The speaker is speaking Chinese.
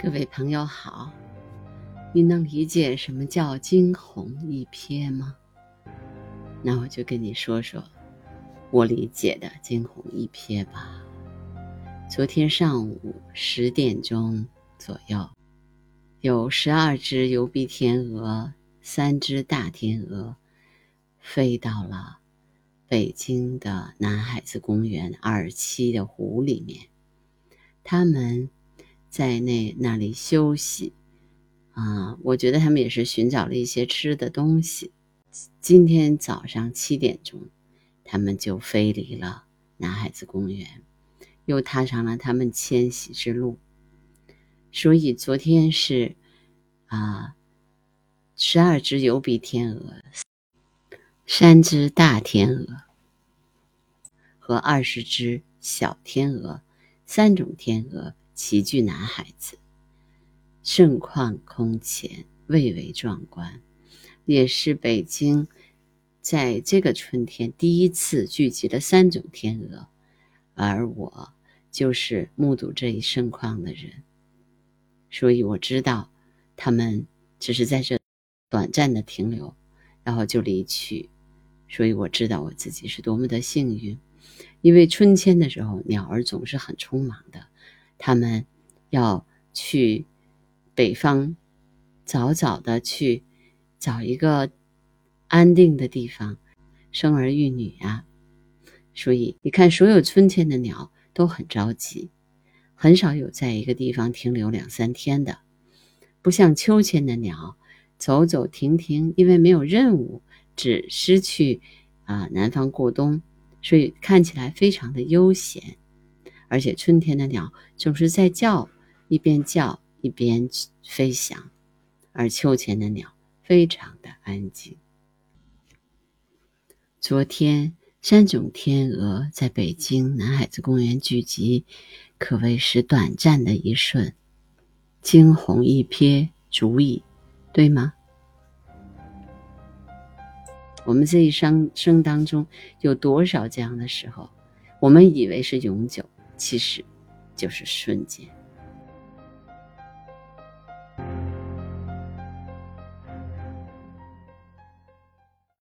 各位朋友好，你能理解什么叫惊鸿一瞥吗？那我就跟你说说我理解的惊鸿一瞥吧。昨天上午十点钟左右，有十二只疣鼻天鹅、三只大天鹅飞到了北京的南海子公园二期的湖里面，它们。在那那里休息，啊，我觉得他们也是寻找了一些吃的东西。今天早上七点钟，他们就飞离了南海子公园，又踏上了他们迁徙之路。所以昨天是啊，十二只油鼻天鹅，三只大天鹅和二十只小天鹅，三种天鹅。齐聚南海子，盛况空前，蔚为壮观，也是北京在这个春天第一次聚集了三种天鹅，而我就是目睹这一盛况的人，所以我知道他们只是在这短暂的停留，然后就离去，所以我知道我自己是多么的幸运，因为春天的时候鸟儿总是很匆忙的。他们要去北方，早早的去找一个安定的地方生儿育女啊。所以你看，所有春天的鸟都很着急，很少有在一个地方停留两三天的，不像秋天的鸟走走停停，因为没有任务，只是去啊南方过冬，所以看起来非常的悠闲。而且春天的鸟总是在叫，一边叫一边飞翔，而秋天的鸟非常的安静。昨天三种天鹅在北京南海子公园聚集，可谓是短暂的一瞬，惊鸿一瞥足矣，对吗？我们这一生生当中有多少这样的时候，我们以为是永久。其实，就是瞬间。